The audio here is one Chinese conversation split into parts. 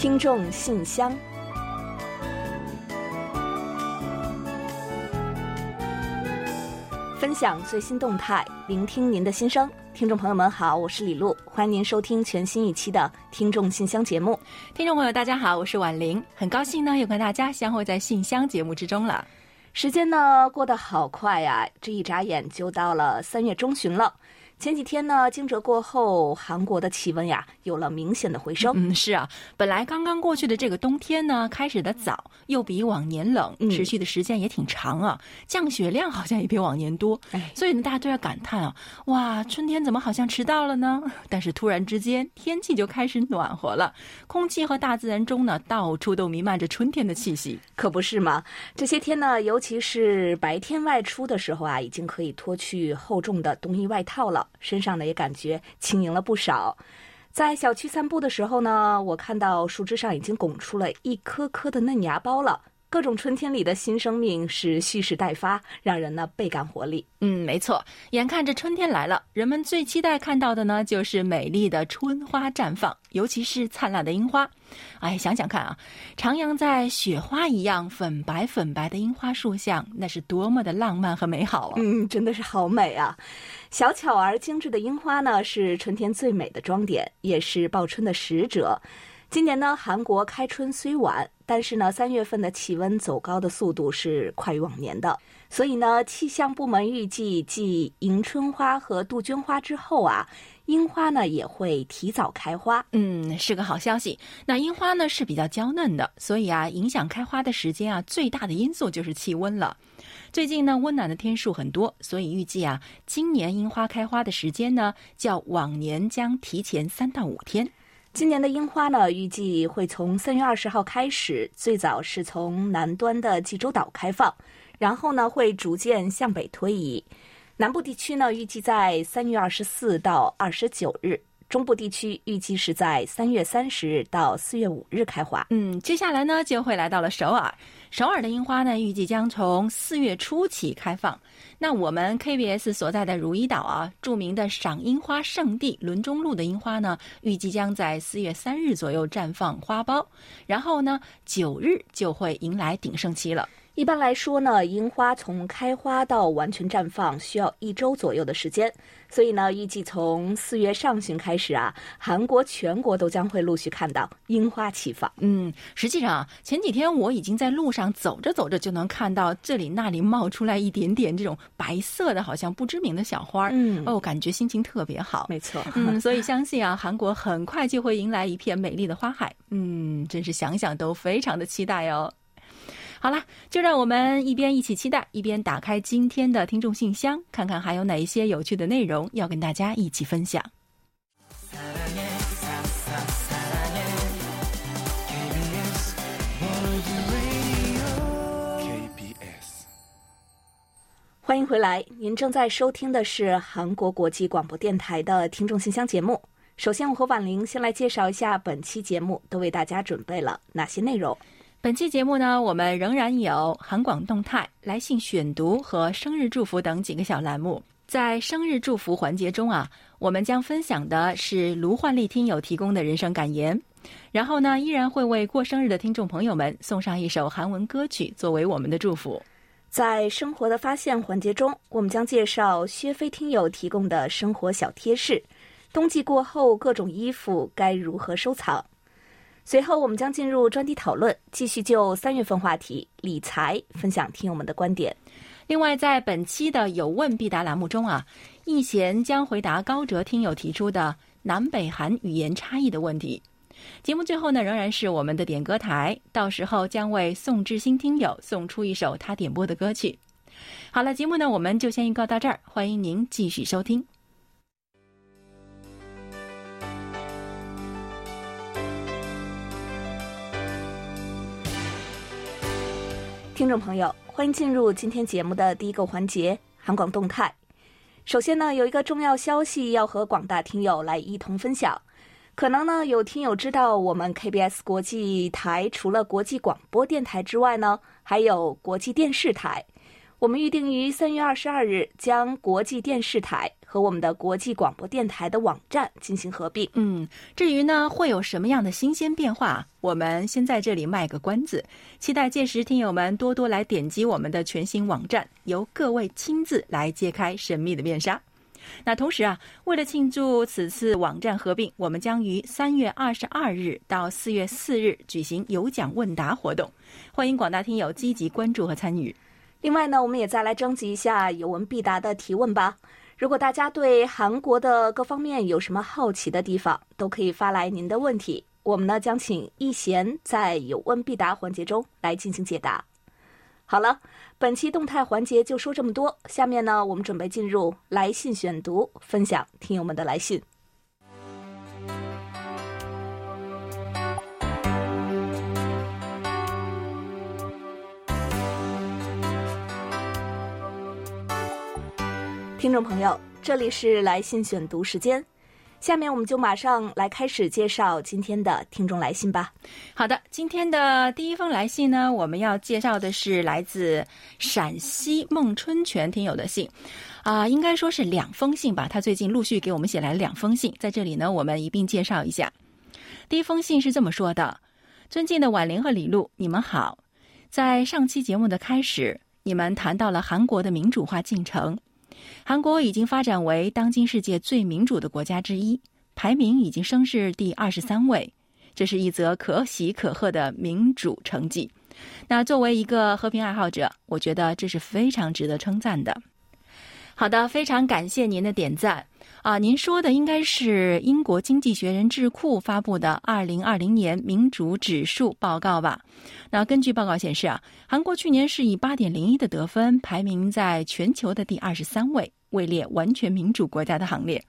听众信箱，分享最新动态，聆听您的心声。听众朋友们好，我是李璐，欢迎您收听全新一期的《听众信箱》节目。听众朋友，大家好，我是婉玲，很高兴呢又跟大家相会在信箱节目之中了。时间呢过得好快呀，这一眨眼就到了三月中旬了。前几天呢，惊蛰过后，韩国的气温呀有了明显的回升。嗯，是啊，本来刚刚过去的这个冬天呢，开始的早，又比往年冷，持续的时间也挺长啊，降雪量好像也比往年多。哎，所以呢，大家都要感叹啊，哇，春天怎么好像迟到了呢？但是突然之间，天气就开始暖和了，空气和大自然中呢，到处都弥漫着春天的气息，可不是吗？这些天呢，尤其是白天外出的时候啊，已经可以脱去厚重的冬衣外套了。身上呢也感觉轻盈了不少，在小区散步的时候呢，我看到树枝上已经拱出了一颗颗的嫩芽苞了。各种春天里的新生命是蓄势待发，让人呢倍感活力。嗯，没错，眼看着春天来了，人们最期待看到的呢，就是美丽的春花绽放，尤其是灿烂的樱花。哎，想想看啊，徜徉在雪花一样粉白粉白的樱花树下，那是多么的浪漫和美好啊！嗯，真的是好美啊！小巧而精致的樱花呢，是春天最美的装点，也是报春的使者。今年呢，韩国开春虽晚，但是呢，三月份的气温走高的速度是快于往年的。所以呢，气象部门预计，继迎春花和杜鹃花之后啊，樱花呢也会提早开花。嗯，是个好消息。那樱花呢是比较娇嫩的，所以啊，影响开花的时间啊，最大的因素就是气温了。最近呢，温暖的天数很多，所以预计啊，今年樱花开花的时间呢，较往年将提前三到五天。今年的樱花呢，预计会从三月二十号开始，最早是从南端的济州岛开放，然后呢会逐渐向北推移。南部地区呢，预计在三月二十四到二十九日；中部地区预计是在三月三十日到四月五日开花。嗯，接下来呢就会来到了首尔。首尔的樱花呢，预计将从四月初起开放。那我们 KBS 所在的如意岛啊，著名的赏樱花圣地伦中路的樱花呢，预计将在四月三日左右绽放花苞，然后呢，九日就会迎来鼎盛期了。一般来说呢，樱花从开花到完全绽放需要一周左右的时间，所以呢，预计从四月上旬开始啊，韩国全国都将会陆续看到樱花齐放。嗯，实际上啊，前几天我已经在路上走着走着就能看到这里那里冒出来一点点这种白色的，好像不知名的小花儿。嗯，哦，感觉心情特别好。没错。嗯，所以相信啊，韩国很快就会迎来一片美丽的花海。嗯，真是想想都非常的期待哦。好啦，就让我们一边一起期待，一边打开今天的听众信箱，看看还有哪一些有趣的内容要跟大家一起分享。欢迎回来，您正在收听的是韩国国际广播电台的听众信箱节目。首先，我和婉玲先来介绍一下本期节目都为大家准备了哪些内容。本期节目呢，我们仍然有韩广动态、来信选读和生日祝福等几个小栏目。在生日祝福环节中啊，我们将分享的是卢焕丽听友提供的人生感言。然后呢，依然会为过生日的听众朋友们送上一首韩文歌曲作为我们的祝福。在生活的发现环节中，我们将介绍薛飞听友提供的生活小贴士。冬季过后，各种衣服该如何收藏？随后，我们将进入专题讨论，继续就三月份话题理财分享听友们的观点。另外，在本期的有问必答栏目中啊，易贤将回答高哲听友提出的南北韩语言差异的问题。节目最后呢，仍然是我们的点歌台，到时候将为宋志新听友送出一首他点播的歌曲。好了，节目呢，我们就先预告到这儿，欢迎您继续收听。听众朋友，欢迎进入今天节目的第一个环节——韩广动态。首先呢，有一个重要消息要和广大听友来一同分享。可能呢，有听友知道，我们 KBS 国际台除了国际广播电台之外呢，还有国际电视台。我们预定于三月二十二日将国际电视台和我们的国际广播电台的网站进行合并。嗯，至于呢会有什么样的新鲜变化，我们先在这里卖个关子，期待届时听友们多多来点击我们的全新网站，由各位亲自来揭开神秘的面纱。那同时啊，为了庆祝此次网站合并，我们将于三月二十二日到四月四日举行有奖问答活动，欢迎广大听友积极关注和参与。另外呢，我们也再来征集一下有问必答的提问吧。如果大家对韩国的各方面有什么好奇的地方，都可以发来您的问题，我们呢将请易贤在有问必答环节中来进行解答。好了，本期动态环节就说这么多，下面呢我们准备进入来信选读，分享听友们的来信。听众朋友，这里是来信选读时间，下面我们就马上来开始介绍今天的听众来信吧。好的，今天的第一封来信呢，我们要介绍的是来自陕西孟春全听友的信，啊，应该说是两封信吧。他最近陆续给我们写来两封信，在这里呢，我们一并介绍一下。第一封信是这么说的：“尊敬的婉玲和李璐，你们好，在上期节目的开始，你们谈到了韩国的民主化进程。”韩国已经发展为当今世界最民主的国家之一，排名已经升至第二十三位，这是一则可喜可贺的民主成绩。那作为一个和平爱好者，我觉得这是非常值得称赞的。好的，非常感谢您的点赞啊！您说的应该是英国经济学人智库发布的二零二零年民主指数报告吧？那根据报告显示啊，韩国去年是以八点零一的得分排名在全球的第二十三位，位列完全民主国家的行列。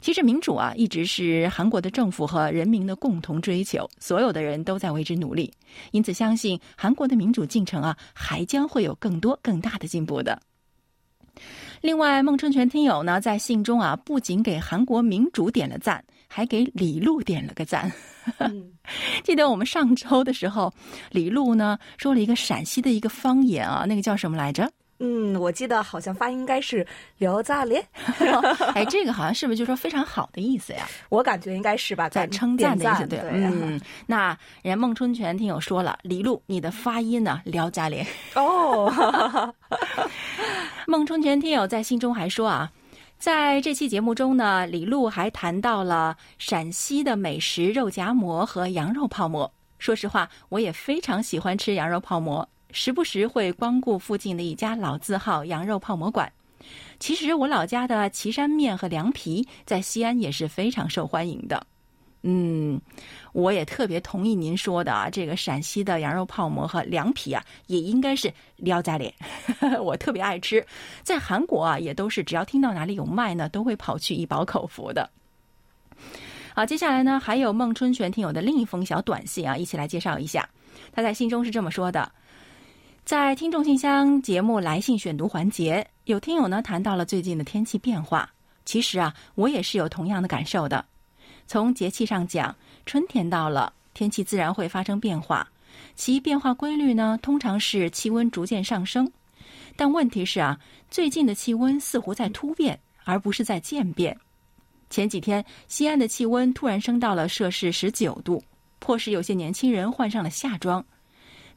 其实民主啊，一直是韩国的政府和人民的共同追求，所有的人都在为之努力。因此，相信韩国的民主进程啊，还将会有更多更大的进步的。另外，孟春全听友呢在信中啊，不仅给韩国民主点了赞，还给李璐点了个赞。记得我们上周的时候，李璐呢说了一个陕西的一个方言啊，那个叫什么来着？嗯，我记得好像发音应该是“聊炸咧”。哎，这个好像是不是就说非常好的意思呀？我感觉应该是吧，在称赞的意思，对。嗯，那人家孟春全听友说了，李璐，你的发音呢“聊炸咧”。哦。孟春全听友在信中还说啊，在这期节目中呢，李璐还谈到了陕西的美食肉夹馍和羊肉泡馍。说实话，我也非常喜欢吃羊肉泡馍。时不时会光顾附近的一家老字号羊肉泡馍馆。其实我老家的岐山面和凉皮在西安也是非常受欢迎的。嗯，我也特别同意您说的啊，这个陕西的羊肉泡馍和凉皮啊，也应该是撩家脸。我特别爱吃，在韩国啊，也都是只要听到哪里有卖呢，都会跑去一饱口福的。好，接下来呢，还有孟春全听友的另一封小短信啊，一起来介绍一下。他在信中是这么说的。在听众信箱节目来信选读环节，有听友呢谈到了最近的天气变化。其实啊，我也是有同样的感受的。从节气上讲，春天到了，天气自然会发生变化。其变化规律呢，通常是气温逐渐上升。但问题是啊，最近的气温似乎在突变，而不是在渐变。前几天，西安的气温突然升到了摄氏十九度，迫使有些年轻人换上了夏装。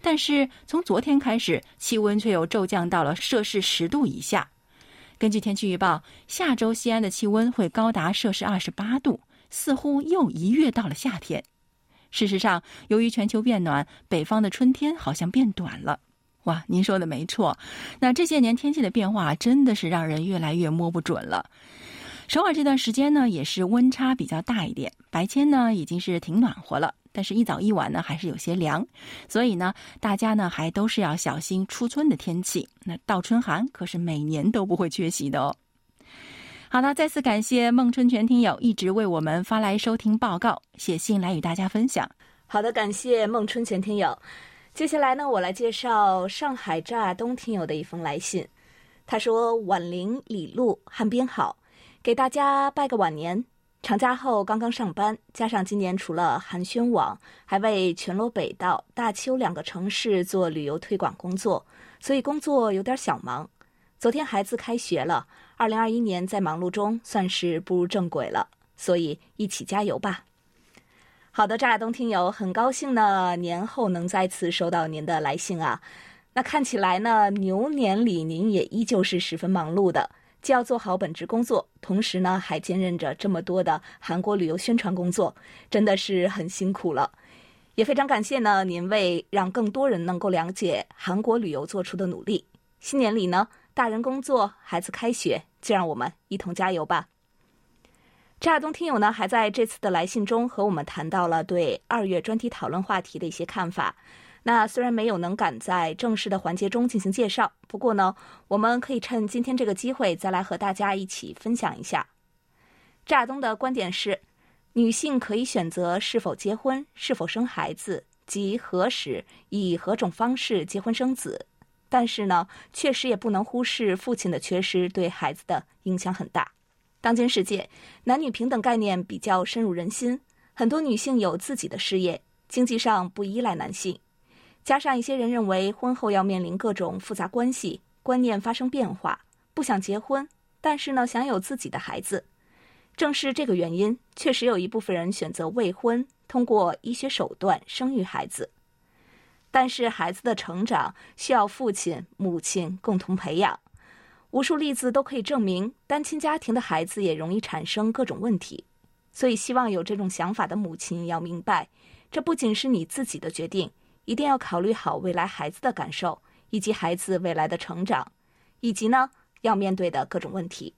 但是从昨天开始，气温却又骤降到了摄氏十度以下。根据天气预报，下周西安的气温会高达摄氏二十八度，似乎又一跃到了夏天。事实上，由于全球变暖，北方的春天好像变短了。哇，您说的没错。那这些年天气的变化真的是让人越来越摸不准了。首尔这段时间呢，也是温差比较大一点，白天呢已经是挺暖和了。但是，一早一晚呢，还是有些凉，所以呢，大家呢还都是要小心初春的天气。那倒春寒可是每年都不会缺席的哦。好了，再次感谢孟春泉听友一直为我们发来收听报告、写信来与大家分享。好的，感谢孟春泉听友。接下来呢，我来介绍上海乍东听友的一封来信。他说：“晚玲、李璐、汉斌好，给大家拜个晚年。”长假后刚刚上班，加上今年除了寒暄网，还为全罗北道、大邱两个城市做旅游推广工作，所以工作有点小忙。昨天孩子开学了，二零二一年在忙碌中算是步入正轨了，所以一起加油吧。好的，张亚东听友，很高兴呢，年后能再次收到您的来信啊。那看起来呢，牛年里您也依旧是十分忙碌的，既要做好本职工作，同时呢还兼任着这么多的韩国旅游宣传工作，真的是很辛苦了。也非常感谢呢您为让更多人能够了解韩国旅游做出的努力。新年里呢，大人工作，孩子开学，就让我们一同加油吧。张亚东听友呢，还在这次的来信中和我们谈到了对二月专题讨论话题的一些看法。那虽然没有能赶在正式的环节中进行介绍，不过呢，我们可以趁今天这个机会再来和大家一起分享一下。张亚东的观点是：女性可以选择是否结婚、是否生孩子及何时、以何种方式结婚生子，但是呢，确实也不能忽视父亲的缺失对孩子的影响很大。当今世界，男女平等概念比较深入人心，很多女性有自己的事业，经济上不依赖男性。加上一些人认为婚后要面临各种复杂关系，观念发生变化，不想结婚，但是呢想有自己的孩子。正是这个原因，确实有一部分人选择未婚，通过医学手段生育孩子。但是孩子的成长需要父亲、母亲共同培养。无数例子都可以证明，单亲家庭的孩子也容易产生各种问题，所以希望有这种想法的母亲要明白，这不仅是你自己的决定，一定要考虑好未来孩子的感受，以及孩子未来的成长，以及呢要面对的各种问题。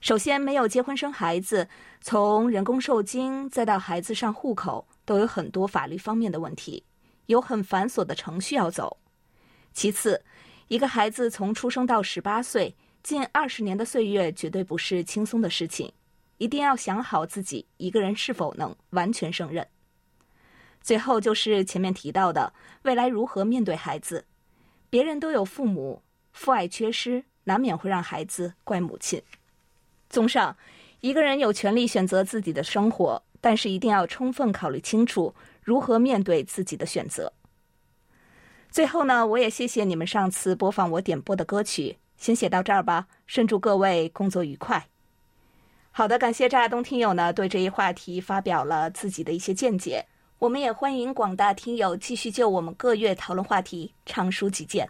首先，没有结婚生孩子，从人工受精再到孩子上户口，都有很多法律方面的问题，有很繁琐的程序要走。其次，一个孩子从出生到十八岁，近二十年的岁月绝对不是轻松的事情，一定要想好自己一个人是否能完全胜任。最后就是前面提到的，未来如何面对孩子，别人都有父母，父爱缺失，难免会让孩子怪母亲。综上，一个人有权利选择自己的生活，但是一定要充分考虑清楚如何面对自己的选择。最后呢，我也谢谢你们上次播放我点播的歌曲，先写到这儿吧。顺祝各位工作愉快。好的，感谢赵亚东听友呢对这一话题发表了自己的一些见解。我们也欢迎广大听友继续就我们各月讨论话题畅抒己见。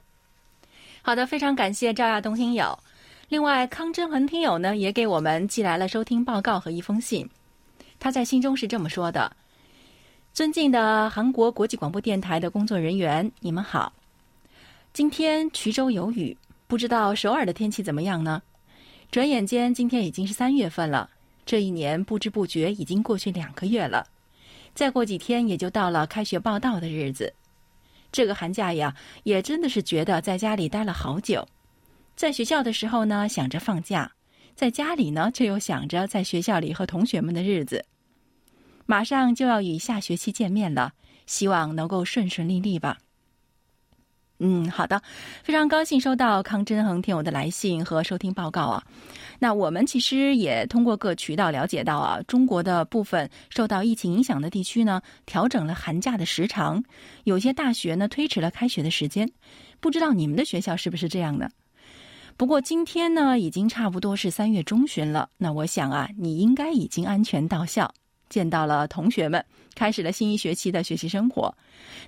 好的，非常感谢赵亚东听友。另外，康真恒听友呢也给我们寄来了收听报告和一封信。他在信中是这么说的。尊敬的韩国国际广播电台的工作人员，你们好。今天衢州有雨，不知道首尔的天气怎么样呢？转眼间，今天已经是三月份了，这一年不知不觉已经过去两个月了。再过几天，也就到了开学报道的日子。这个寒假呀，也真的是觉得在家里待了好久。在学校的时候呢，想着放假；在家里呢，却又想着在学校里和同学们的日子。马上就要与下学期见面了，希望能够顺顺利利吧。嗯，好的，非常高兴收到康真恒听友的来信和收听报告啊。那我们其实也通过各渠道了解到啊，中国的部分受到疫情影响的地区呢，调整了寒假的时长，有些大学呢推迟了开学的时间。不知道你们的学校是不是这样的？不过今天呢，已经差不多是三月中旬了，那我想啊，你应该已经安全到校。见到了同学们，开始了新一学期的学习生活。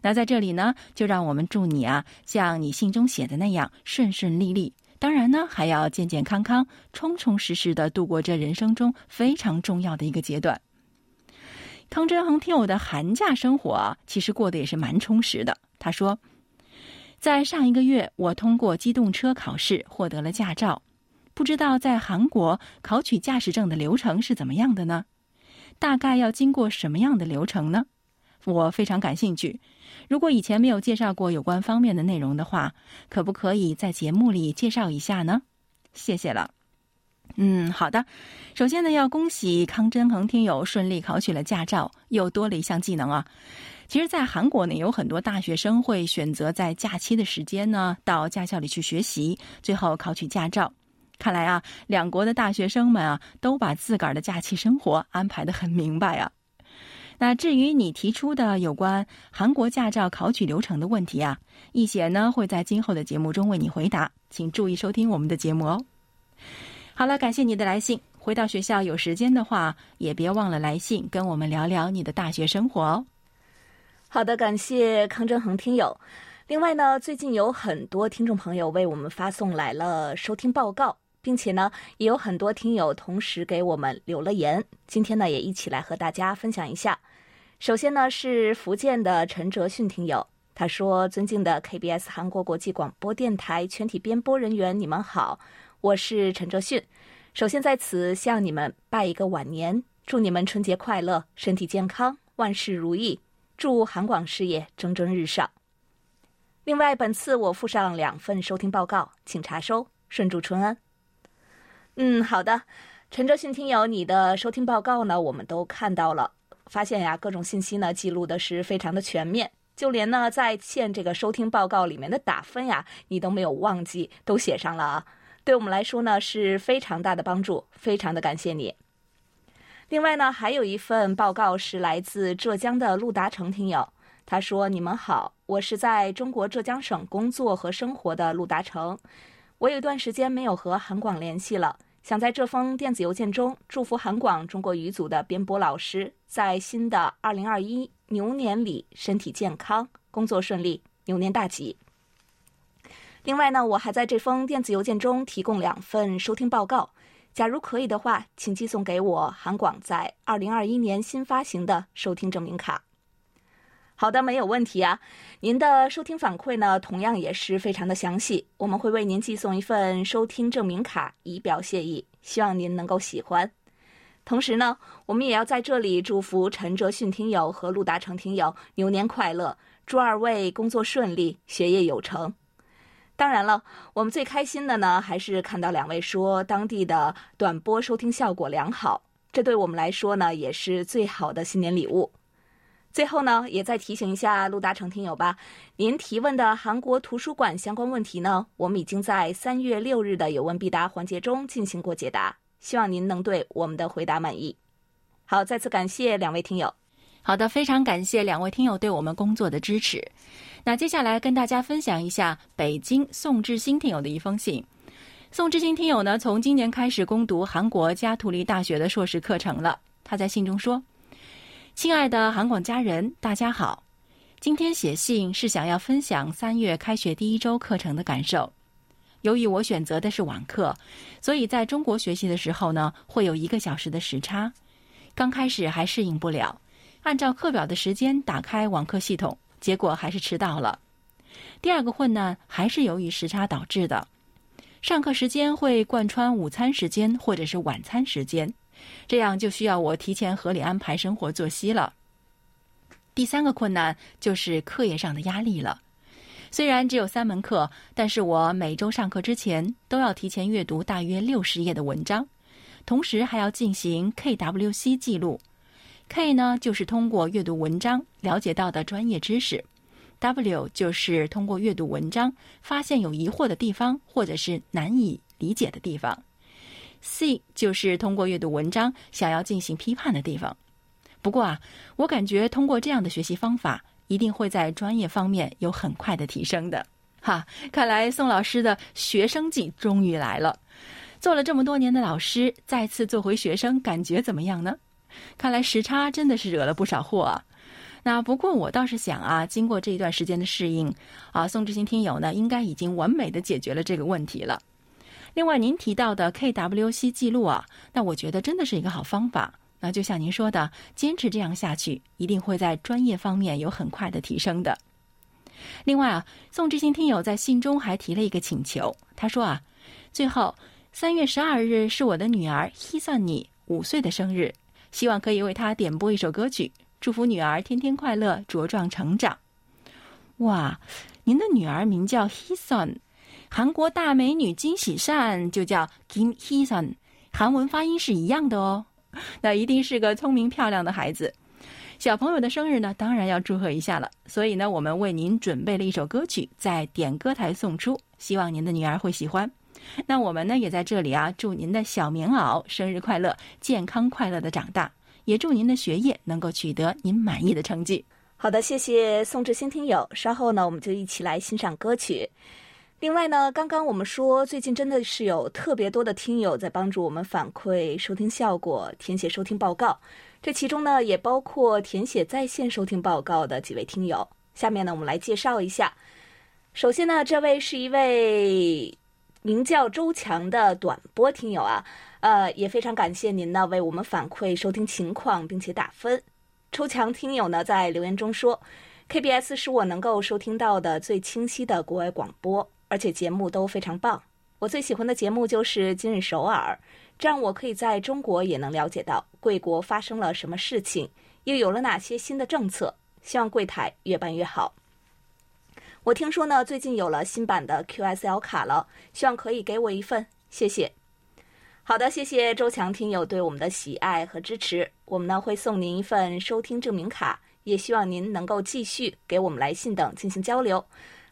那在这里呢，就让我们祝你啊，像你信中写的那样顺顺利利。当然呢，还要健健康康、充充实实的度过这人生中非常重要的一个阶段。康真恒听友的寒假生活啊，其实过得也是蛮充实的。他说，在上一个月，我通过机动车考试获得了驾照。不知道在韩国考取驾驶证的流程是怎么样的呢？大概要经过什么样的流程呢？我非常感兴趣。如果以前没有介绍过有关方面的内容的话，可不可以在节目里介绍一下呢？谢谢了。嗯，好的。首先呢，要恭喜康真恒听友顺利考取了驾照，又多了一项技能啊。其实，在韩国呢，有很多大学生会选择在假期的时间呢，到驾校里去学习，最后考取驾照。看来啊，两国的大学生们啊，都把自个儿的假期生活安排的很明白啊。那至于你提出的有关韩国驾照考取流程的问题啊，易贤呢会在今后的节目中为你回答，请注意收听我们的节目哦。好了，感谢你的来信。回到学校有时间的话，也别忘了来信跟我们聊聊你的大学生活哦。好的，感谢康振恒听友。另外呢，最近有很多听众朋友为我们发送来了收听报告，并且呢，也有很多听友同时给我们留了言。今天呢，也一起来和大家分享一下。首先呢，是福建的陈哲迅听友，他说：“尊敬的 KBS 韩国国际广播电台全体编播人员，你们好，我是陈哲迅。”首先在此向你们拜一个晚年，祝你们春节快乐，身体健康，万事如意。祝韩广事业蒸蒸日上。另外，本次我附上两份收听报告，请查收，顺祝春安。嗯，好的，陈哲迅听友，你的收听报告呢，我们都看到了，发现呀，各种信息呢记录的是非常的全面，就连呢在线这个收听报告里面的打分呀，你都没有忘记，都写上了啊。对我们来说呢是非常大的帮助，非常的感谢你。另外呢，还有一份报告是来自浙江的陆达成听友，他说：“你们好，我是在中国浙江省工作和生活的陆达成，我有一段时间没有和韩广联系了，想在这封电子邮件中祝福韩广中国语组的编播老师在新的二零二一牛年里身体健康，工作顺利，牛年大吉。”另外呢，我还在这封电子邮件中提供两份收听报告。假如可以的话，请寄送给我韩广在二零二一年新发行的收听证明卡。好的，没有问题啊。您的收听反馈呢，同样也是非常的详细。我们会为您寄送一份收听证明卡，以表谢意。希望您能够喜欢。同时呢，我们也要在这里祝福陈哲迅听友和陆达成听友牛年快乐，祝二位工作顺利，学业有成。当然了，我们最开心的呢，还是看到两位说当地的短波收听效果良好，这对我们来说呢，也是最好的新年礼物。最后呢，也再提醒一下陆大成听友吧，您提问的韩国图书馆相关问题呢，我们已经在三月六日的有问必答环节中进行过解答，希望您能对我们的回答满意。好，再次感谢两位听友。好的，非常感谢两位听友对我们工作的支持。那接下来跟大家分享一下北京宋志新听友的一封信。宋志新听友呢，从今年开始攻读韩国加图利大学的硕士课程了。他在信中说：“亲爱的韩广家人，大家好，今天写信是想要分享三月开学第一周课程的感受。由于我选择的是网课，所以在中国学习的时候呢，会有一个小时的时差。刚开始还适应不了，按照课表的时间打开网课系统。”结果还是迟到了。第二个混难，还是由于时差导致的。上课时间会贯穿午餐时间或者是晚餐时间，这样就需要我提前合理安排生活作息了。第三个困难就是课业上的压力了。虽然只有三门课，但是我每周上课之前都要提前阅读大约六十页的文章，同时还要进行 KWC 记录。K 呢，就是通过阅读文章了解到的专业知识；W 就是通过阅读文章发现有疑惑的地方或者是难以理解的地方；C 就是通过阅读文章想要进行批判的地方。不过啊，我感觉通过这样的学习方法，一定会在专业方面有很快的提升的。哈，看来宋老师的学生季终于来了。做了这么多年的老师，再次做回学生，感觉怎么样呢？看来时差真的是惹了不少祸啊！那不过我倒是想啊，经过这一段时间的适应啊，宋志新听友呢应该已经完美的解决了这个问题了。另外，您提到的 KWC 记录啊，那我觉得真的是一个好方法。那就像您说的，坚持这样下去，一定会在专业方面有很快的提升的。另外啊，宋志新听友在信中还提了一个请求，他说啊，最后三月十二日是我的女儿 Hisani 五岁的生日。希望可以为他点播一首歌曲，祝福女儿天天快乐，茁壮成长。哇，您的女儿名叫 Heeson，韩国大美女金喜善就叫 Kim Heeson，韩文发音是一样的哦。那一定是个聪明漂亮的孩子。小朋友的生日呢，当然要祝贺一下了。所以呢，我们为您准备了一首歌曲，在点歌台送出，希望您的女儿会喜欢。那我们呢，也在这里啊，祝您的小棉袄生日快乐，健康快乐的长大，也祝您的学业能够取得您满意的成绩。好的，谢谢宋志新听友。稍后呢，我们就一起来欣赏歌曲。另外呢，刚刚我们说，最近真的是有特别多的听友在帮助我们反馈收听效果、填写收听报告。这其中呢，也包括填写在线收听报告的几位听友。下面呢，我们来介绍一下。首先呢，这位是一位名叫周强的短波听友啊，呃，也非常感谢您呢为我们反馈收听情况，并且打分。抽强听友呢在留言中说：“KBS 是我能够收听到的最清晰的国外广播，而且节目都非常棒。我最喜欢的节目就是《今日首尔》，这样我可以在中国也能了解到贵国发生了什么事情，又有了哪些新的政策。希望柜台越办越好。我听说呢，最近有了新版的 QSL 卡了，希望可以给我一份，谢谢。”好的，谢谢周强听友对我们的喜爱和支持。我们呢会送您一份收听证明卡，也希望您能够继续给我们来信等进行交流。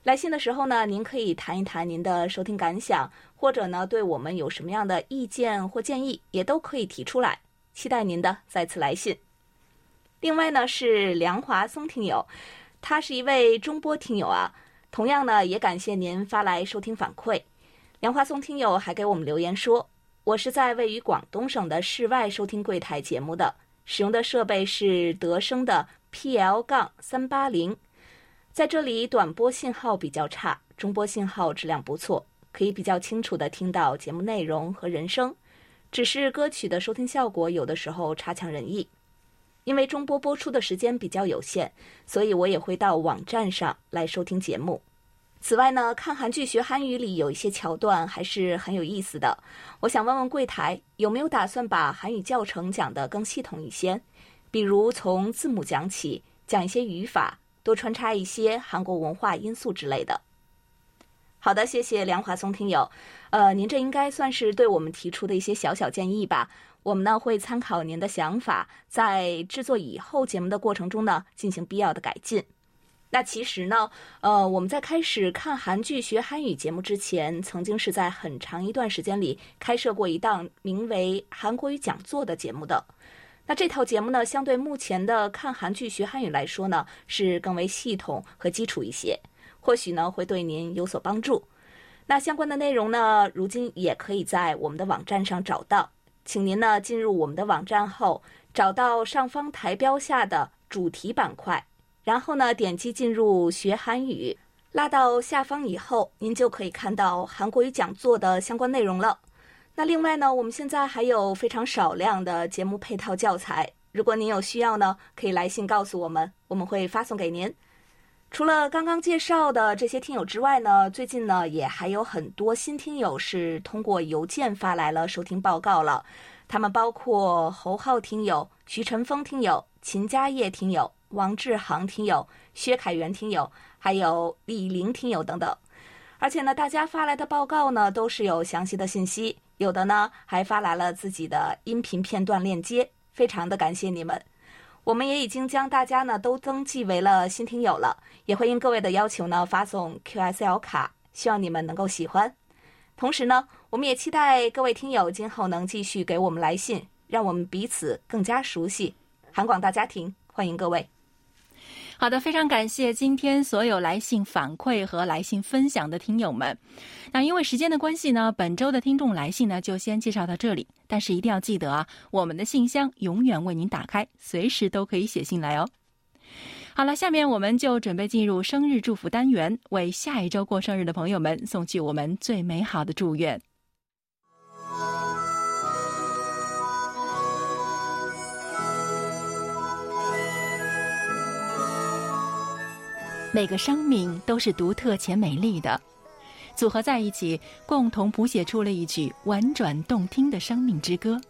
来信的时候呢，您可以谈一谈您的收听感想，或者呢对我们有什么样的意见或建议，也都可以提出来。期待您的再次来信。另外呢是梁华松听友，他是一位中波听友啊，同样呢也感谢您发来收听反馈。梁华松听友还给我们留言说。我是在位于广东省的室外收听柜台节目的，使用的设备是德生的 PL 杠三八零，在这里短波信号比较差，中波信号质量不错，可以比较清楚的听到节目内容和人声，只是歌曲的收听效果有的时候差强人意。因为中波播出的时间比较有限，所以我也会到网站上来收听节目。此外呢，看韩剧学韩语里有一些桥段还是很有意思的。我想问问柜台，有没有打算把韩语教程讲得更系统一些？比如从字母讲起，讲一些语法，多穿插一些韩国文化因素之类的。好的，谢谢梁华松听友。呃，您这应该算是对我们提出的一些小小建议吧？我们呢会参考您的想法，在制作以后节目的过程中呢进行必要的改进。那其实呢，呃，我们在开始看韩剧学韩语节目之前，曾经是在很长一段时间里开设过一档名为《韩国语讲座》的节目的。那这套节目呢，相对目前的看韩剧学韩语来说呢，是更为系统和基础一些，或许呢会对您有所帮助。那相关的内容呢，如今也可以在我们的网站上找到，请您呢进入我们的网站后，找到上方台标下的主题板块。然后呢，点击进入学韩语，拉到下方以后，您就可以看到韩国语讲座的相关内容了。那另外呢，我们现在还有非常少量的节目配套教材，如果您有需要呢，可以来信告诉我们，我们会发送给您。除了刚刚介绍的这些听友之外呢，最近呢也还有很多新听友是通过邮件发来了收听报告了，他们包括侯浩听友、徐晨峰听友、秦家业听友。王志航听友、薛凯元听友，还有李玲听友等等，而且呢，大家发来的报告呢都是有详细的信息，有的呢还发来了自己的音频片段链接，非常的感谢你们。我们也已经将大家呢都登记为了新听友了，也会应各位的要求呢发送 QSL 卡，希望你们能够喜欢。同时呢，我们也期待各位听友今后能继续给我们来信，让我们彼此更加熟悉韩广大家庭，欢迎各位。好的，非常感谢今天所有来信反馈和来信分享的听友们。那因为时间的关系呢，本周的听众来信呢就先介绍到这里。但是一定要记得啊，我们的信箱永远为您打开，随时都可以写信来哦。好了，下面我们就准备进入生日祝福单元，为下一周过生日的朋友们送去我们最美好的祝愿。每个生命都是独特且美丽的，组合在一起，共同谱写出了一曲婉转动听的生命之歌。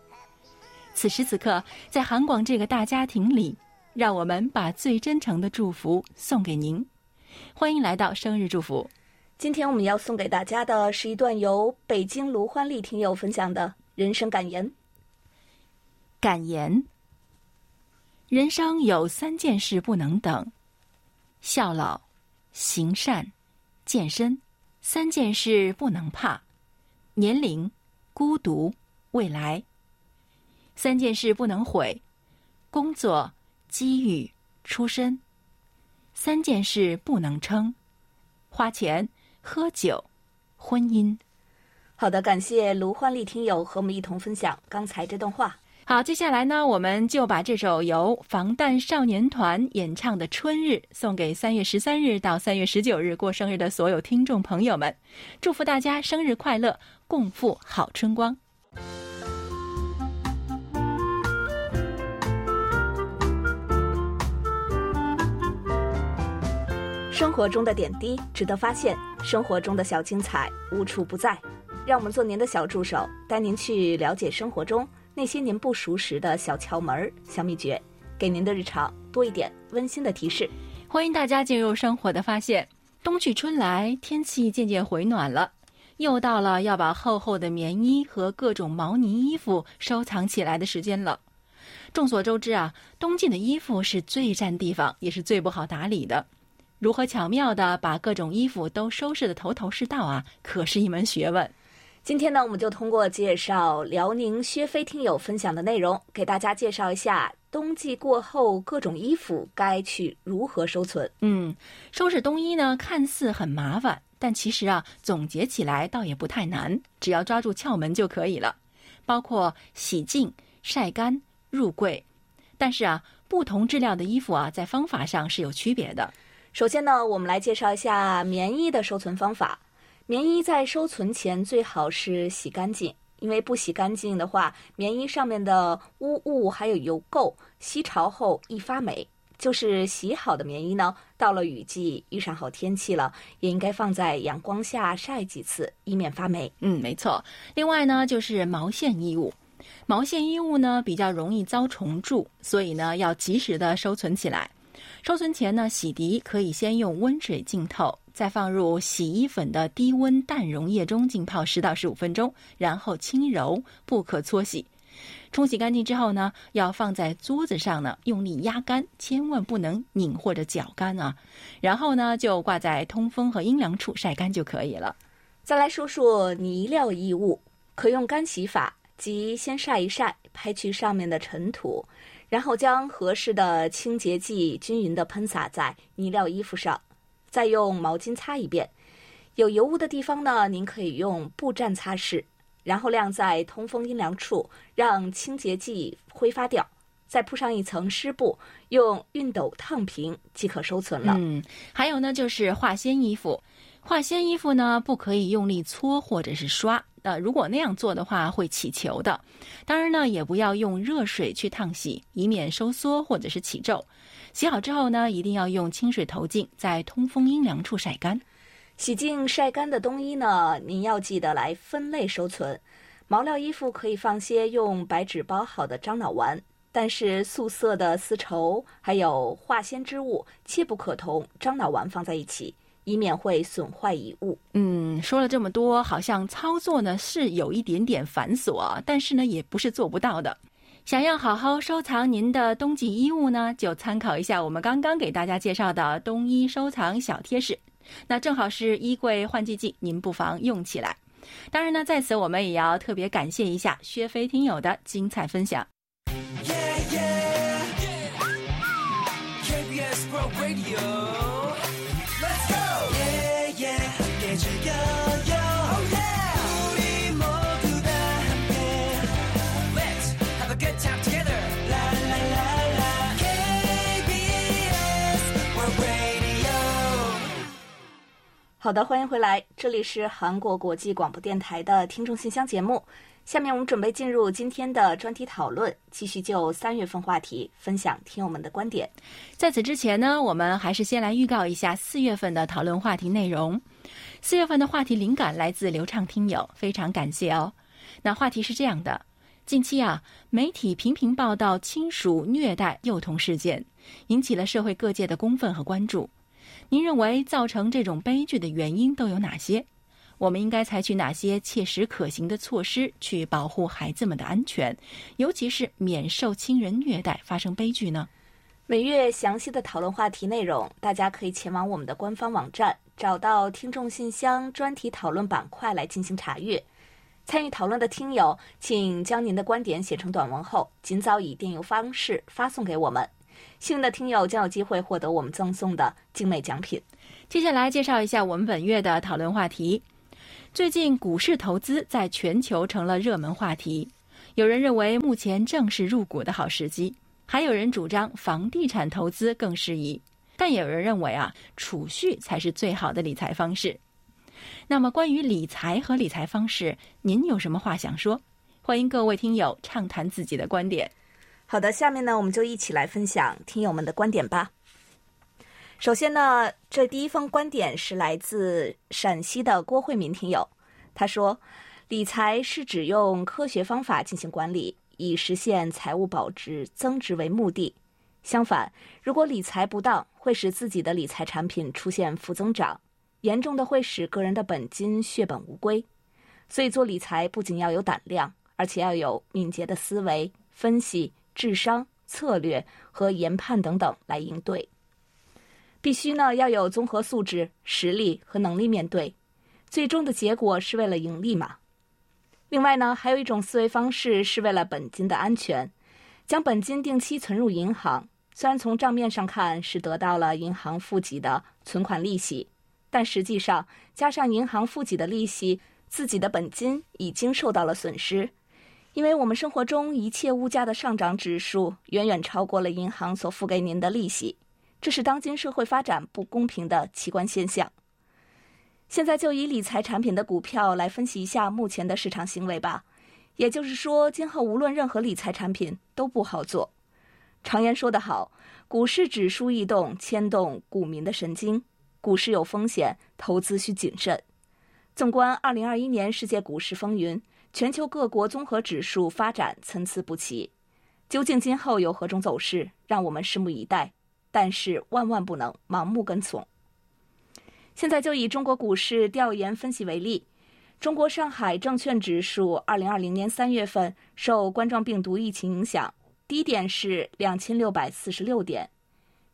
此时此刻，在韩广这个大家庭里，让我们把最真诚的祝福送给您。欢迎来到生日祝福。今天我们要送给大家的是一段由北京卢欢丽听友分享的人生感言。感言：人生有三件事不能等。孝老、行善、健身，三件事不能怕；年龄、孤独、未来，三件事不能毁；工作、机遇、出身，三件事不能撑：花钱、喝酒、婚姻。好的，感谢卢焕丽听友和我们一同分享刚才这段话。好，接下来呢，我们就把这首由防弹少年团演唱的《春日》送给三月十三日到三月十九日过生日的所有听众朋友们，祝福大家生日快乐，共赴好春光。生活中的点滴值得发现，生活中的小精彩无处不在。让我们做您的小助手，带您去了解生活中那些您不熟识的小窍门、小秘诀，给您的日常多一点温馨的提示。欢迎大家进入生活的发现。冬去春来，天气渐渐回暖了，又到了要把厚厚的棉衣和各种毛呢衣服收藏起来的时间了。众所周知啊，冬季的衣服是最占地方，也是最不好打理的。如何巧妙的把各种衣服都收拾的头头是道啊，可是一门学问。今天呢，我们就通过介绍辽宁薛飞听友分享的内容，给大家介绍一下冬季过后各种衣服该去如何收存。嗯，收拾冬衣呢，看似很麻烦，但其实啊，总结起来倒也不太难，只要抓住窍门就可以了。包括洗净、晒干、入柜。但是啊，不同质量的衣服啊，在方法上是有区别的。首先呢，我们来介绍一下棉衣的收存方法。棉衣在收存前最好是洗干净，因为不洗干净的话，棉衣上面的污物还有油垢，吸潮后易发霉。就是洗好的棉衣呢，到了雨季遇上好天气了，也应该放在阳光下晒几次，以免发霉。嗯，没错。另外呢，就是毛线衣物，毛线衣物呢比较容易遭虫蛀，所以呢要及时的收存起来。收存前呢，洗涤可以先用温水浸透，再放入洗衣粉的低温淡溶液中浸泡十到十五分钟，然后轻揉，不可搓洗。冲洗干净之后呢，要放在桌子上呢，用力压干，千万不能拧或者搅干啊。然后呢，就挂在通风和阴凉处晒干就可以了。再来说说呢料衣物，可用干洗法，即先晒一晒，拍去上面的尘土。然后将合适的清洁剂均匀地喷洒在泥料衣服上，再用毛巾擦一遍。有油污的地方呢，您可以用布蘸擦拭，然后晾在通风阴凉处，让清洁剂挥发掉，再铺上一层湿布，用熨斗烫平即可收存了。嗯，还有呢，就是化纤衣服。化纤衣服呢，不可以用力搓或者是刷。呃，如果那样做的话，会起球的。当然呢，也不要用热水去烫洗，以免收缩或者是起皱。洗好之后呢，一定要用清水投净，在通风阴凉处晒干。洗净晒干的冬衣呢，您要记得来分类收存。毛料衣服可以放些用白纸包好的樟脑丸，但是素色的丝绸还有化纤织物，切不可同樟脑丸放在一起。以免会损坏遗物。嗯，说了这么多，好像操作呢是有一点点繁琐，但是呢也不是做不到的。想要好好收藏您的冬季衣物呢，就参考一下我们刚刚给大家介绍的冬衣收藏小贴士。那正好是衣柜换季季，您不妨用起来。当然呢，在此我们也要特别感谢一下薛飞听友的精彩分享。好的，欢迎回来，这里是韩国国际广播电台的听众信箱节目。下面我们准备进入今天的专题讨论，继续就三月份话题分享听友们的观点。在此之前呢，我们还是先来预告一下四月份的讨论话题内容。四月份的话题灵感来自流畅听友，非常感谢哦。那话题是这样的：近期啊，媒体频频报道亲属虐待幼童事件，引起了社会各界的公愤和关注。您认为造成这种悲剧的原因都有哪些？我们应该采取哪些切实可行的措施去保护孩子们的安全，尤其是免受亲人虐待发生悲剧呢？每月详细的讨论话题内容，大家可以前往我们的官方网站，找到听众信箱专题讨论板块来进行查阅。参与讨论的听友，请将您的观点写成短文后，尽早以电邮方式发送给我们。幸运的听友将有机会获得我们赠送的精美奖品。接下来介绍一下我们本月的讨论话题。最近股市投资在全球成了热门话题，有人认为目前正是入股的好时机，还有人主张房地产投资更适宜，但也有人认为啊，储蓄才是最好的理财方式。那么，关于理财和理财方式，您有什么话想说？欢迎各位听友畅谈自己的观点。好的，下面呢，我们就一起来分享听友们的观点吧。首先呢，这第一封观点是来自陕西的郭慧民听友，他说：“理财是指用科学方法进行管理，以实现财务保值增值为目的。相反，如果理财不当，会使自己的理财产品出现负增长。”严重的会使个人的本金血本无归，所以做理财不仅要有胆量，而且要有敏捷的思维、分析、智商、策略和研判等等来应对。必须呢要有综合素质、实力和能力面对，最终的结果是为了盈利嘛。另外呢，还有一种思维方式是为了本金的安全，将本金定期存入银行，虽然从账面上看是得到了银行付给的存款利息。但实际上，加上银行付给的利息，自己的本金已经受到了损失。因为我们生活中一切物价的上涨指数远远超过了银行所付给您的利息，这是当今社会发展不公平的奇观现象。现在就以理财产品的股票来分析一下目前的市场行为吧。也就是说，今后无论任何理财产品都不好做。常言说得好，股市指数异动牵动股民的神经。股市有风险，投资需谨慎。纵观二零二一年世界股市风云，全球各国综合指数发展参差不齐，究竟今后有何种走势，让我们拭目以待。但是万万不能盲目跟从。现在就以中国股市调研分析为例，中国上海证券指数二零二零年三月份受冠状病毒疫情影响，低点是两千六百四十六点，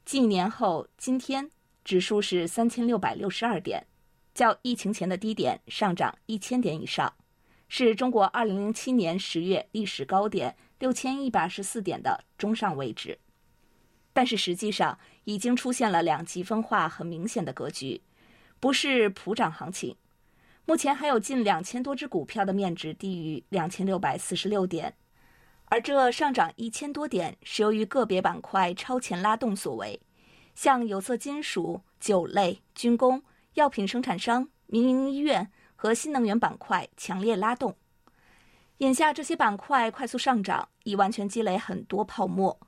继年后今天。指数是三千六百六十二点，较疫情前的低点上涨一千点以上，是中国二零零七年十月历史高点六千一百十四点的中上位置。但是实际上已经出现了两极分化很明显的格局，不是普涨行情。目前还有近两千多只股票的面值低于两千六百四十六点，而这上涨一千多点是由于个别板块超前拉动所为。像有色金属、酒类、军工、药品生产商、民营医院和新能源板块强烈拉动。眼下这些板块快速上涨，已完全积累很多泡沫。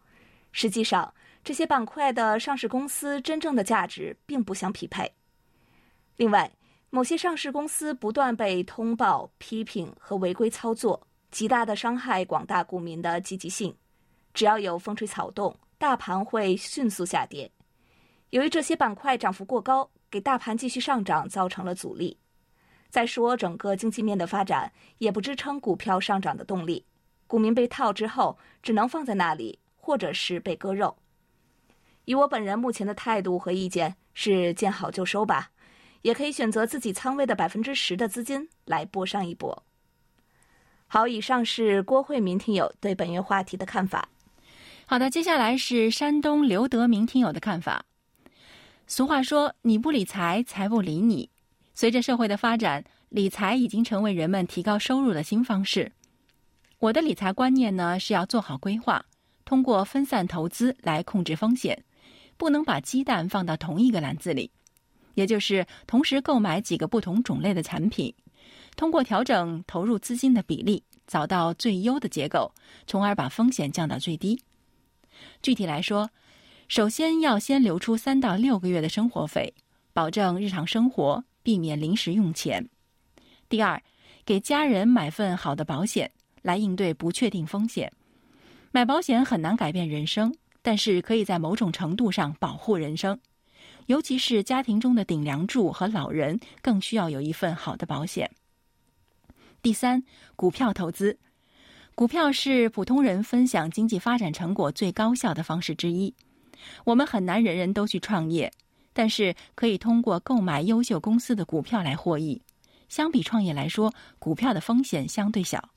实际上，这些板块的上市公司真正的价值并不相匹配。另外，某些上市公司不断被通报、批评和违规操作，极大的伤害广大股民的积极性。只要有风吹草动，大盘会迅速下跌。由于这些板块涨幅过高，给大盘继续上涨造成了阻力。再说，整个经济面的发展也不支撑股票上涨的动力，股民被套之后，只能放在那里，或者是被割肉。以我本人目前的态度和意见是见好就收吧，也可以选择自己仓位的百分之十的资金来搏上一搏。好，以上是郭慧民听友对本月话题的看法。好的，接下来是山东刘德明听友的看法。俗话说：“你不理财，财不理你。”随着社会的发展，理财已经成为人们提高收入的新方式。我的理财观念呢，是要做好规划，通过分散投资来控制风险，不能把鸡蛋放到同一个篮子里，也就是同时购买几个不同种类的产品，通过调整投入资金的比例，找到最优的结构，从而把风险降到最低。具体来说，首先要先留出三到六个月的生活费，保证日常生活，避免临时用钱。第二，给家人买份好的保险，来应对不确定风险。买保险很难改变人生，但是可以在某种程度上保护人生。尤其是家庭中的顶梁柱和老人，更需要有一份好的保险。第三，股票投资，股票是普通人分享经济发展成果最高效的方式之一。我们很难人人都去创业，但是可以通过购买优秀公司的股票来获益。相比创业来说，股票的风险相对小。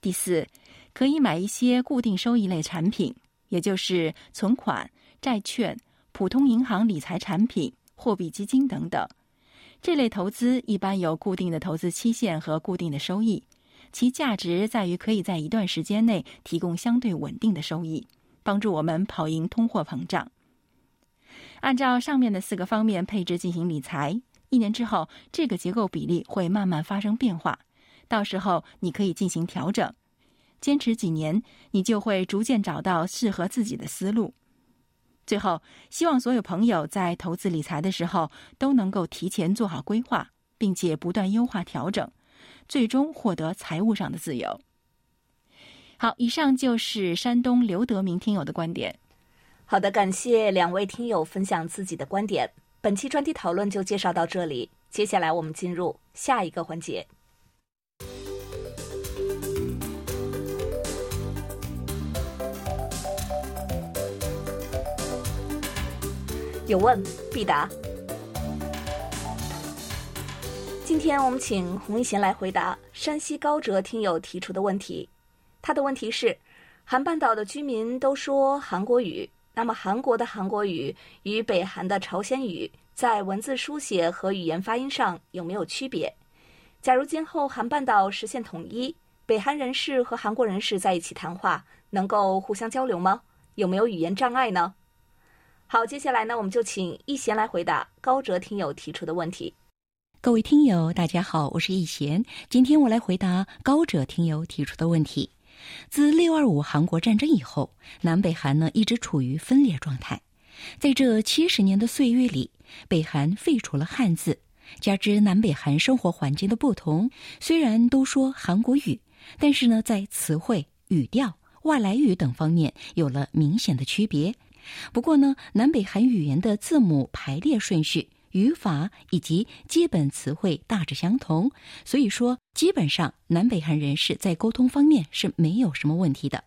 第四，可以买一些固定收益类产品，也就是存款、债券、普通银行理财产品、货币基金等等。这类投资一般有固定的投资期限和固定的收益，其价值在于可以在一段时间内提供相对稳定的收益，帮助我们跑赢通货膨胀。按照上面的四个方面配置进行理财，一年之后，这个结构比例会慢慢发生变化。到时候你可以进行调整，坚持几年，你就会逐渐找到适合自己的思路。最后，希望所有朋友在投资理财的时候都能够提前做好规划，并且不断优化调整，最终获得财务上的自由。好，以上就是山东刘德明听友的观点。好的，感谢两位听友分享自己的观点。本期专题讨论就介绍到这里，接下来我们进入下一个环节。有问必答。今天我们请洪一贤来回答山西高哲听友提出的问题。他的问题是：韩半岛的居民都说韩国语。那么，韩国的韩国语与北韩的朝鲜语在文字书写和语言发音上有没有区别？假如今后韩半岛实现统一，北韩人士和韩国人士在一起谈话，能够互相交流吗？有没有语言障碍呢？好，接下来呢，我们就请易贤来回答高哲听友提出的问题。各位听友，大家好，我是易贤，今天我来回答高哲听友提出的问题。自六二五韩国战争以后，南北韩呢一直处于分裂状态。在这七十年的岁月里，北韩废除了汉字，加之南北韩生活环境的不同，虽然都说韩国语，但是呢，在词汇、语调、外来语等方面有了明显的区别。不过呢，南北韩语言的字母排列顺序。语法以及基本词汇大致相同，所以说基本上南北韩人士在沟通方面是没有什么问题的。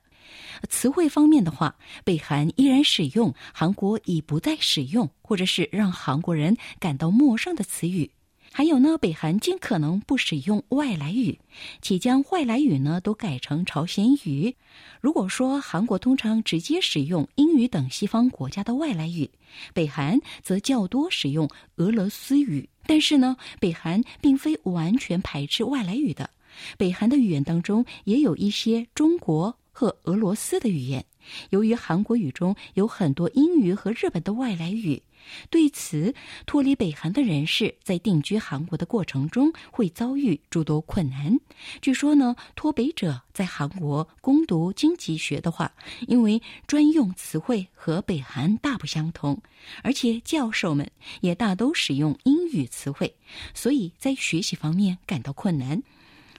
词汇方面的话，北韩依然使用韩国已不再使用或者是让韩国人感到陌生的词语。还有呢，北韩尽可能不使用外来语，且将外来语呢都改成朝鲜语。如果说韩国通常直接使用英语等西方国家的外来语，北韩则较多使用俄罗斯语。但是呢，北韩并非完全排斥外来语的，北韩的语言当中也有一些中国和俄罗斯的语言。由于韩国语中有很多英语和日本的外来语。对此，脱离北韩的人士在定居韩国的过程中会遭遇诸多困难。据说呢，脱北者在韩国攻读经济学的话，因为专用词汇和北韩大不相同，而且教授们也大都使用英语词汇，所以在学习方面感到困难。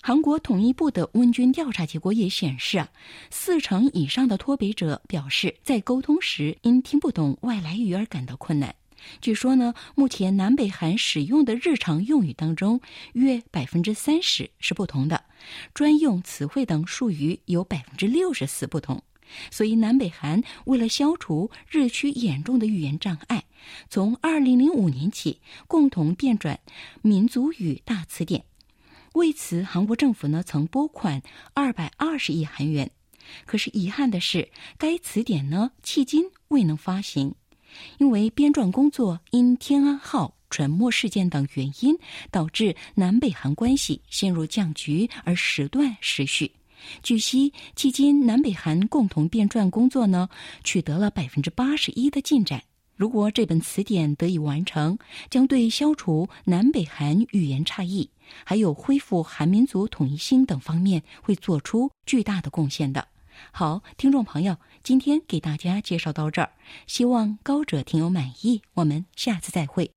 韩国统一部的问卷调查结果也显示啊，四成以上的脱北者表示，在沟通时因听不懂外来语而感到困难。据说呢，目前南北韩使用的日常用语当中，约百分之三十是不同的，专用词汇等术语有百分之六十四不同。所以，南北韩为了消除日趋严重的语言障碍，从二零零五年起共同编纂民族语大词典。为此，韩国政府呢曾拨款二百二十亿韩元，可是遗憾的是，该词典呢迄今未能发行，因为编撰工作因天安号沉没事件等原因，导致南北韩关系陷入僵局而时断时续。据悉，迄今南北韩共同编撰工作呢取得了百分之八十一的进展。如果这本词典得以完成，将对消除南北韩语言差异。还有恢复韩民族统一性等方面会做出巨大的贡献的。好，听众朋友，今天给大家介绍到这儿，希望高者听友满意。我们下次再会。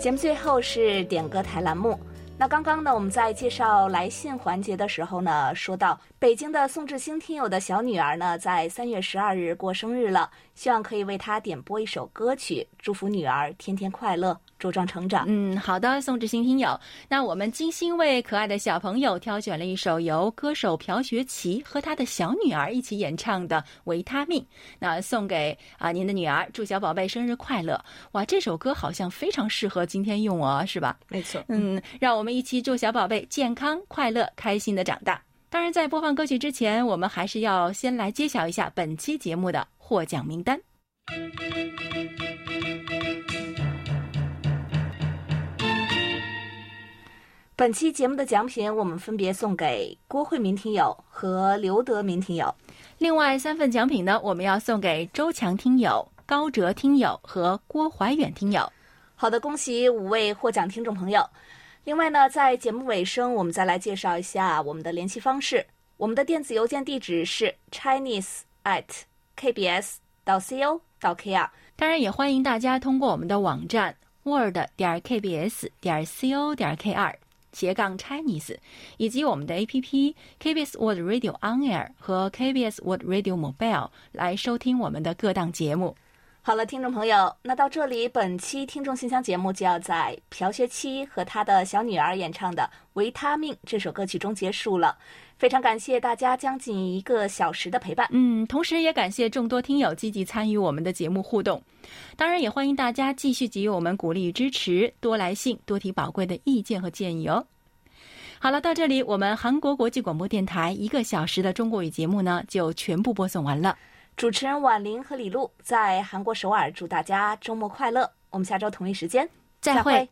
节目最后是点歌台栏目，那刚刚呢，我们在介绍来信环节的时候呢，说到北京的宋志兴听友的小女儿呢，在三月十二日过生日了，希望可以为她点播一首歌曲，祝福女儿天天快乐。茁壮成长。嗯，好的，宋志新听友，那我们精心为可爱的小朋友挑选了一首由歌手朴学琪和他的小女儿一起演唱的《维他命》，那送给啊您的女儿，祝小宝贝生日快乐！哇，这首歌好像非常适合今天用哦，是吧？没错。嗯，让我们一起祝小宝贝健康、快乐、开心的长大。当然，在播放歌曲之前，我们还是要先来揭晓一下本期节目的获奖名单。本期节目的奖品，我们分别送给郭慧民听友和刘德民听友。另外三份奖品呢，我们要送给周强听友、高哲听友和郭怀远听友。好的，恭喜五位获奖听众朋友。另外呢，在节目尾声，我们再来介绍一下我们的联系方式。我们的电子邮件地址是 chinese at kbs 到 co 到 kr。当然，也欢迎大家通过我们的网站 word 点 kbs 点 co 点 kr。斜杠 Chinese，以及我们的 APP KBS World Radio On Air 和 KBS World Radio Mobile 来收听我们的各档节目。好了，听众朋友，那到这里，本期听众信箱节目就要在朴学期和他的小女儿演唱的《维他命》这首歌曲中结束了。非常感谢大家将近一个小时的陪伴，嗯，同时也感谢众多听友积极参与我们的节目互动，当然也欢迎大家继续给予我们鼓励与支持，多来信，多提宝贵的意见和建议哦。好了，到这里我们韩国国际广播电台一个小时的中国语节目呢就全部播送完了。主持人婉玲和李璐在韩国首尔祝大家周末快乐，我们下周同一时间再会。